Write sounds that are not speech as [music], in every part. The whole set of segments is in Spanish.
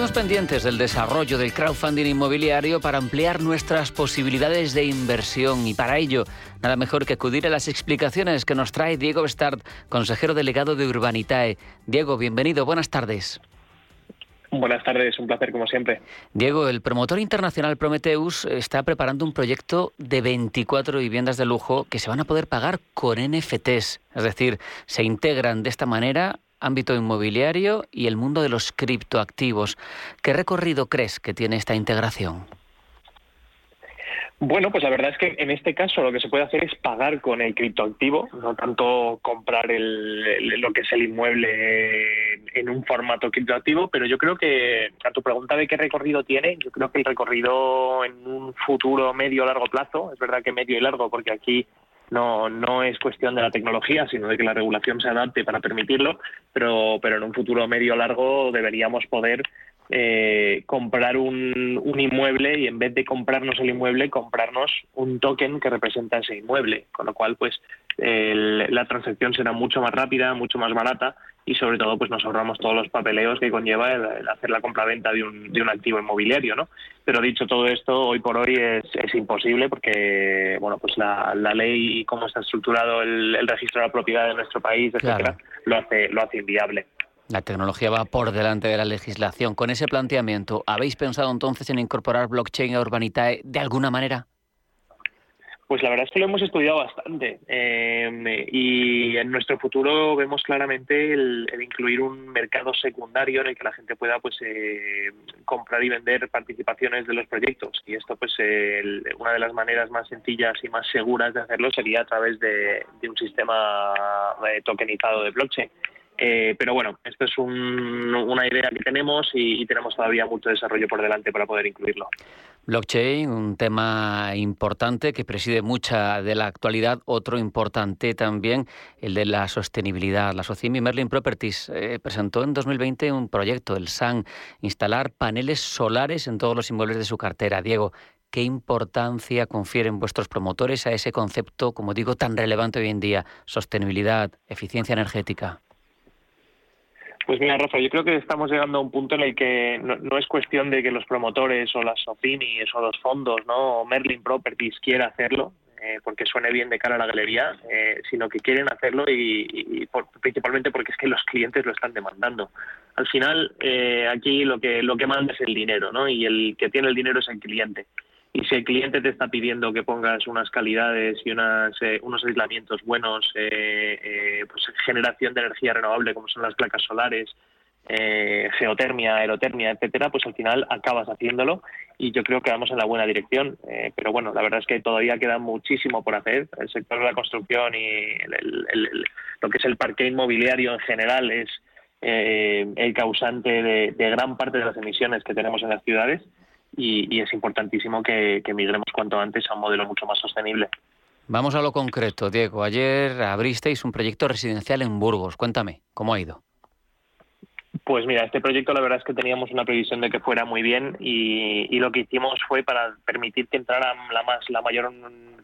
Seguimos pendientes del desarrollo del crowdfunding inmobiliario para ampliar nuestras posibilidades de inversión y para ello nada mejor que acudir a las explicaciones que nos trae Diego Bestard, consejero delegado de Urbanitae. Diego, bienvenido, buenas tardes. Buenas tardes, un placer como siempre. Diego, el promotor internacional Prometheus está preparando un proyecto de 24 viviendas de lujo que se van a poder pagar con NFTs, es decir, se integran de esta manera ámbito inmobiliario y el mundo de los criptoactivos. ¿Qué recorrido crees que tiene esta integración? Bueno, pues la verdad es que en este caso lo que se puede hacer es pagar con el criptoactivo, no tanto comprar lo que es el inmueble en un formato criptoactivo, pero yo creo que a tu pregunta de qué recorrido tiene, yo creo que el recorrido en un futuro medio largo plazo, es verdad que medio y largo, porque aquí no, no es cuestión de la tecnología, sino de que la regulación se adapte para permitirlo, pero, pero en un futuro medio largo deberíamos poder eh, comprar un, un, inmueble y en vez de comprarnos el inmueble, comprarnos un token que representa ese inmueble, con lo cual pues la transacción será mucho más rápida, mucho más barata y sobre todo pues nos ahorramos todos los papeleos que conlleva el, hacer la compraventa de un, de un activo inmobiliario, ¿no? Pero dicho todo esto, hoy por hoy es, es imposible porque bueno pues la, la ley y cómo está estructurado el, el, registro de la propiedad de nuestro país, etcétera, lo hace lo hace inviable. La tecnología va por delante de la legislación. Con ese planteamiento, ¿habéis pensado entonces en incorporar blockchain a Urbanitae de alguna manera? Pues la verdad es que lo hemos estudiado bastante eh, y en nuestro futuro vemos claramente el, incluir un mercado secundario en el que la gente pueda pues eh, comprar y vender participaciones de los proyectos y esto pues una de las maneras más sencillas y más seguras de hacerlo sería a través de, de un sistema eh, tokenizado de blockchain. Eh, pero bueno, esto es un, una idea que tenemos y, tenemos todavía mucho desarrollo por delante para poder incluirlo. Blockchain, un tema importante que preside mucha de la actualidad, otro importante también, el de la sostenibilidad. La Socimi Merlin Properties eh, presentó en 2020 un proyecto, el SAN, instalar paneles solares en todos los inmuebles de su cartera. Diego, ¿qué importancia confieren vuestros promotores a ese concepto, como digo, tan relevante hoy en día? Sostenibilidad, eficiencia energética. Pues mira, Rafa, yo creo que estamos llegando a un punto en el que no, es cuestión de que los promotores o las Socinis o los fondos, ¿no? O Merlin Properties quiera hacerlo, eh, porque suene bien de cara a la galería, eh, sino que quieren hacerlo y, y por, principalmente porque es que los clientes lo están demandando. Al final, eh, aquí lo que lo que manda es el dinero, ¿no? Y el que tiene el dinero es el cliente y si el cliente te está pidiendo que pongas unas calidades y unas, eh, unos aislamientos buenos, eh, eh, pues generación de energía renovable como son las placas solares, eh, geotermia, aerotermia, etcétera, pues al final acabas haciéndolo y yo creo que vamos en la buena dirección. Eh, pero bueno, la verdad es que todavía queda muchísimo por hacer. El sector de la construcción y lo que es el parque inmobiliario en general es eh, el causante de gran parte de las emisiones que tenemos en las ciudades y, y es importantísimo que, que migremos cuanto antes a un modelo mucho más sostenible. Vamos a lo concreto, Diego. Ayer abristeis un proyecto residencial en Burgos. Cuéntame, ¿cómo ha ido? Pues mira, este proyecto la verdad es que teníamos una previsión de que fuera muy bien y, y lo que hicimos fue para permitir que entrara la, más, la mayor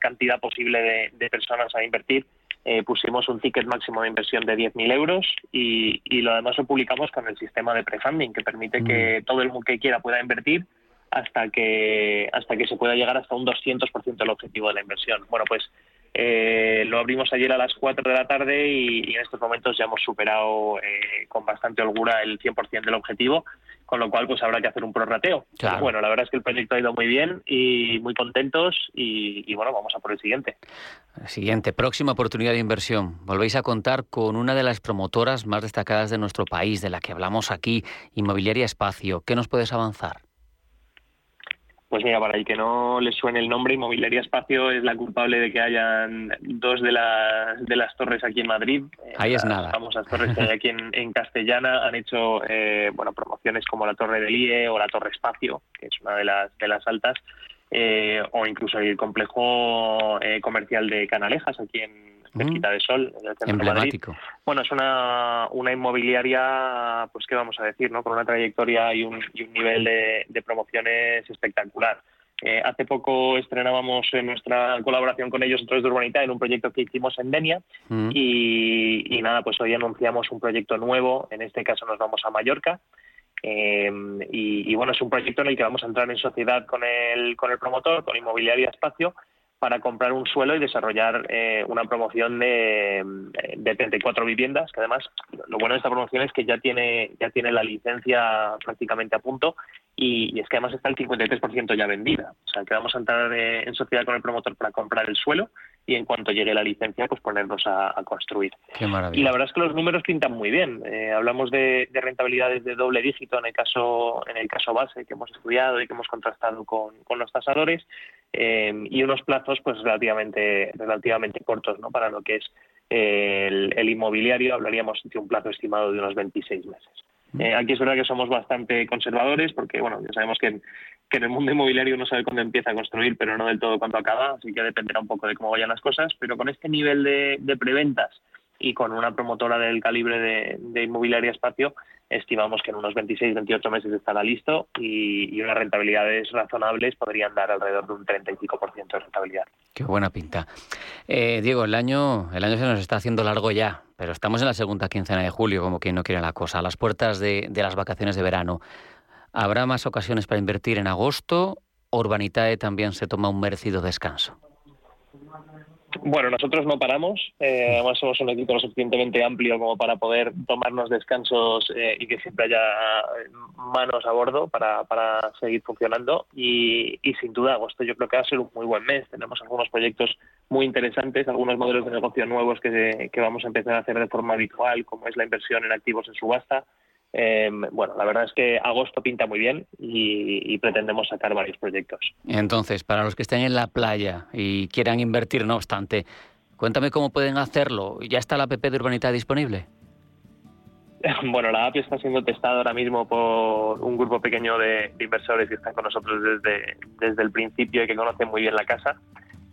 cantidad posible de, de personas a invertir. Eh, pusimos un ticket máximo de inversión de 10.000 euros y, y, lo demás lo publicamos con el sistema de prefunding que permite mm. que todo el mundo que quiera pueda invertir hasta que hasta que se pueda llegar hasta un 200% del objetivo de la inversión. Bueno, pues eh, lo abrimos ayer a las 4 de la tarde y, y en estos momentos ya hemos superado eh, con bastante holgura el 100% del objetivo, con lo cual pues habrá que hacer un prorrateo. Claro. Bueno, la verdad es que el proyecto ha ido muy bien y muy contentos y, y bueno, vamos a por el siguiente. Siguiente, próxima oportunidad de inversión. Volvéis a contar con una de las promotoras más destacadas de nuestro país, de la que hablamos aquí, Inmobiliaria Espacio. ¿Qué nos puedes avanzar? Pues mira, para el que no le suene el nombre, Inmobiliaria Espacio es la culpable de que hayan dos de las, de las torres aquí en Madrid. Ahí es las nada. famosas torres que hay aquí en, en Castellana han hecho eh, bueno promociones como la Torre del IE o la Torre Espacio, que es una de las, de las altas. eh, o incluso el complejo eh, comercial de Canalejas, aquí en Cerquita de Sol, en el centro de Madrid. Bueno, es una, una inmobiliaria, pues qué vamos a decir, ¿no? Con una trayectoria y un, y un nivel de, de promociones espectacular. Eh, hace poco estrenábamos nuestra colaboración con ellos a través de Urbanita en un proyecto que hicimos en Denia mm. y, nada, pues hoy anunciamos un proyecto nuevo, en este caso nos vamos a Mallorca eh, y, bueno, es un proyecto en el que vamos a entrar en sociedad con el, con el promotor, con Inmobiliaria Espacio, para comprar un suelo y desarrollar eh, una promoción de, de 34 viviendas, que además lo bueno de esta promoción es que ya tiene, ya tiene la licencia prácticamente a punto y, es que además está el 53% ya vendida. O sea, que vamos a entrar eh, en sociedad con el promotor para comprar el suelo y en cuanto llegue la licencia, pues ponernos a, construir. Qué maravilla. Y la verdad es que los números pintan muy bien. Eh, hablamos de, rentabilidades de doble dígito en el caso en el caso base que hemos estudiado y que hemos contrastado con, los tasadores eh, y unos plazos pues relativamente relativamente cortos, ¿no? Para lo que es el, el inmobiliario hablaríamos de un plazo estimado de unos 26 meses. Eh, aquí es verdad que somos bastante conservadores porque, bueno, ya sabemos que, en el mundo inmobiliario uno sabe cuándo empieza a construir, pero no del todo cuándo acaba, así que dependerá un poco de cómo vayan las cosas. Pero con este nivel de preventas y con una promotora del calibre de, inmobiliaria espacio estimamos que en unos 26, 28 meses estará listo y, unas rentabilidades razonables podrían dar alrededor de un 35% de rentabilidad. Qué buena pinta. Eh, Diego, el año, el año se nos está haciendo largo ya, pero estamos en la segunda quincena de julio, como quien no quiere la cosa, a las puertas de, las vacaciones de verano. ¿Habrá más ocasiones para invertir en agosto? ¿Urbanitae también se toma un merecido descanso? Bueno, nosotros no paramos. Eh, además, somos un equipo lo suficientemente amplio como para poder tomarnos descansos eh, y que siempre haya manos a bordo para, para seguir funcionando. Y, y, sin duda, agosto yo creo que va a ser un muy buen mes. Tenemos algunos proyectos muy interesantes, algunos modelos de negocio nuevos que, que vamos a empezar a hacer de forma habitual, como es la inversión en activos en subasta eh, bueno, la verdad es que agosto pinta muy bien y, pretendemos sacar varios proyectos. Entonces, para los que estén en la playa y quieran invertir, no obstante, cuéntame cómo pueden hacerlo. ¿Ya está la app de Urbanita disponible? [laughs] Bueno, la app está siendo testada ahora mismo por un grupo pequeño de, inversores que están con nosotros desde, desde el principio y que conocen muy bien la casa.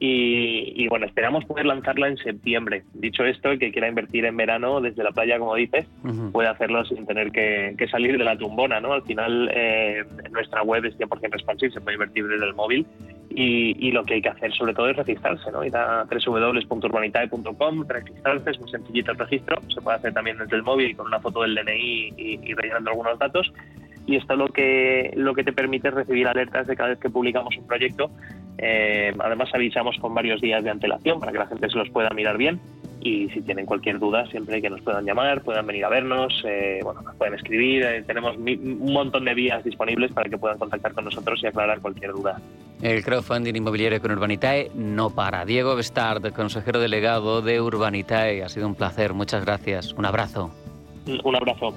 Y, bueno, esperamos poder lanzarla en septiembre. Dicho esto, el que quiera invertir en verano desde la playa, como dices, puede hacerlo sin tener que, salir de la tumbona, ¿no? Al final, eh, nuestra web es 100% responsive, se puede invertir desde el móvil y, lo que hay que hacer sobre todo es registrarse, ¿no? Ir a www.urbanitae.com, registrarse, es muy sencillito el registro, se puede hacer también desde el móvil con una foto del DNI y, y rellenando algunos datos y esto lo que, lo que te permite es recibir alertas de cada vez que publicamos un proyecto. Eh, además avisamos con varios días de antelación para que la gente se los pueda mirar bien y si tienen cualquier duda siempre que nos puedan llamar, puedan venir a vernos, eh, bueno, nos pueden escribir, eh, tenemos un montón de vías disponibles para que puedan contactar con nosotros y aclarar cualquier duda. El crowdfunding inmobiliario con Urbanitae no para. Diego Bestard, consejero delegado de Urbanitae, ha sido un placer, muchas gracias, un abrazo. Un abrazo.